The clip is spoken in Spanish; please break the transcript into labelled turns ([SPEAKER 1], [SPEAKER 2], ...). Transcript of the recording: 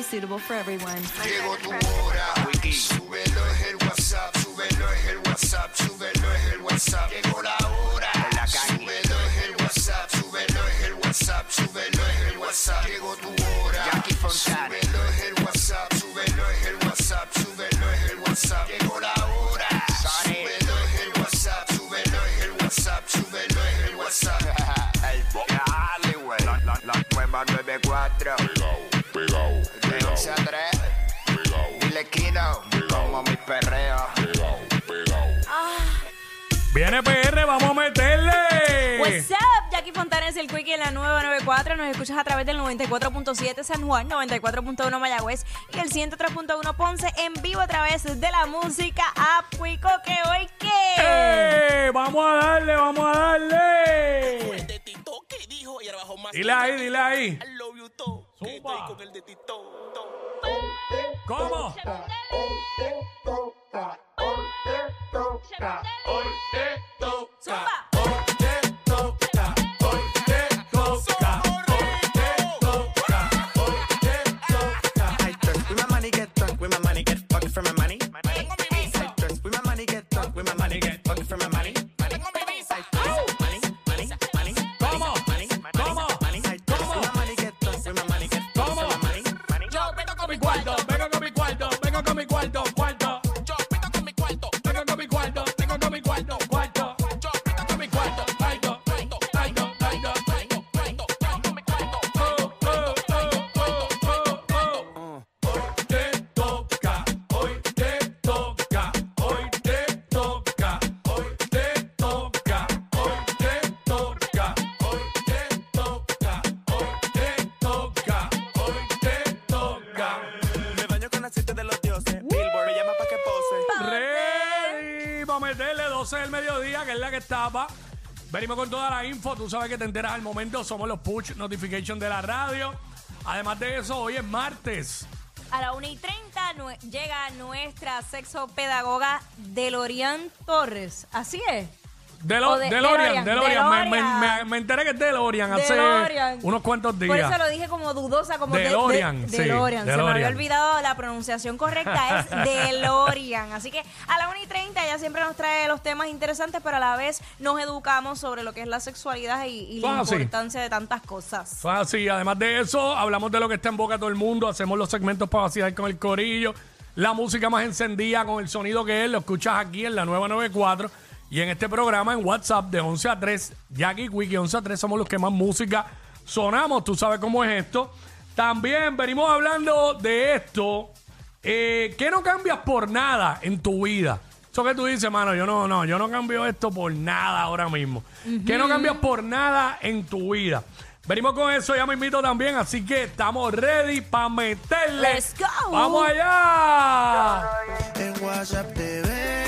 [SPEAKER 1] be suitable for everyone.
[SPEAKER 2] Llegó tu hora. Súbelo es el WhatsApp, súbelo es el WhatsApp, súbelo es el WhatsApp. Llegó la hora. Súbelo es el WhatsApp, súbelo es el WhatsApp, súbelo es el WhatsApp. Llegó tu hora. Súbelo es el WhatsApp, súbelo es el WhatsApp, súbelo es el WhatsApp. Llegó la hora. Súbelo es el WhatsApp, súbelo es el WhatsApp, súbelo es el WhatsApp.
[SPEAKER 3] El Dale, güey. La, la, la nueva 94.
[SPEAKER 4] Pegao, pegao,
[SPEAKER 3] De 11 a 3.
[SPEAKER 4] pegao,
[SPEAKER 3] Dile Kino. Como mi perreo.
[SPEAKER 4] pegao.
[SPEAKER 5] Viene PR, vamos a meterle.
[SPEAKER 1] What's up? Jackie Fontanes, el Quickie en la 994. Nos escuchas a través del 94.7 San Juan, 94.1 Mayagüez y el 103.1 Ponce en vivo a través de la música App Quico que hoy qué.
[SPEAKER 5] ¡Eh! Vamos a darle, vamos a darle.
[SPEAKER 6] de Tito que dijo y ahora bajó más.
[SPEAKER 5] Dile ahí, dile ahí.
[SPEAKER 6] I love you todo. Que
[SPEAKER 5] Zumba.
[SPEAKER 6] estoy con el de Tito.
[SPEAKER 5] ¿Cómo?
[SPEAKER 1] Zumba.
[SPEAKER 7] Aceite de los dioses. Billboard me llama pa' que pose.
[SPEAKER 5] Ready para meterle 12 del mediodía, que es la que estaba. Venimos con toda la info. Tú sabes que te enteras al momento. Somos los push notification de la radio. Además de eso, hoy es martes.
[SPEAKER 1] A la 1 y 30 nue- llega nuestra sexopedagoga Delorian Torres. Así es.
[SPEAKER 5] Delo-
[SPEAKER 1] de-
[SPEAKER 5] DeLorean,
[SPEAKER 1] DeLorean,
[SPEAKER 5] DeLorean. Me, me-
[SPEAKER 1] DeLorean.
[SPEAKER 5] me- me enteré que es DeLorean hace
[SPEAKER 1] DeLorean.
[SPEAKER 5] unos cuantos días.
[SPEAKER 1] Por eso lo dije como dudosa, como de- de-
[SPEAKER 5] DeLorean, sí,
[SPEAKER 1] DeLorean. Se me había
[SPEAKER 5] DeLorean.
[SPEAKER 1] olvidado la pronunciación correcta, es DeLorean. Así que a la 1 y 30 ella siempre nos trae los temas interesantes, pero a la vez nos educamos sobre lo que es la sexualidad y, y la importancia de tantas cosas.
[SPEAKER 5] Así. Además de eso, hablamos de lo que está en boca de todo el mundo. Hacemos los segmentos para vacilar con el corillo. La música más encendida con el sonido que es, lo escuchas aquí en la nueva 94. Y en este programa en WhatsApp de 11 a 3, Jackie Wiki 11 a 3 somos los que más música sonamos. Tú sabes cómo es esto. También venimos hablando de esto. Eh, ¿Qué no cambias por nada en tu vida? Eso que tú dices, mano, yo no, no, yo no cambio esto por nada ahora mismo. ¿Qué no cambias por nada en tu vida? Venimos con eso, ya me invito también, así que estamos ready para meterle.
[SPEAKER 1] Let's go.
[SPEAKER 5] ¡Vamos allá!
[SPEAKER 7] En WhatsApp veo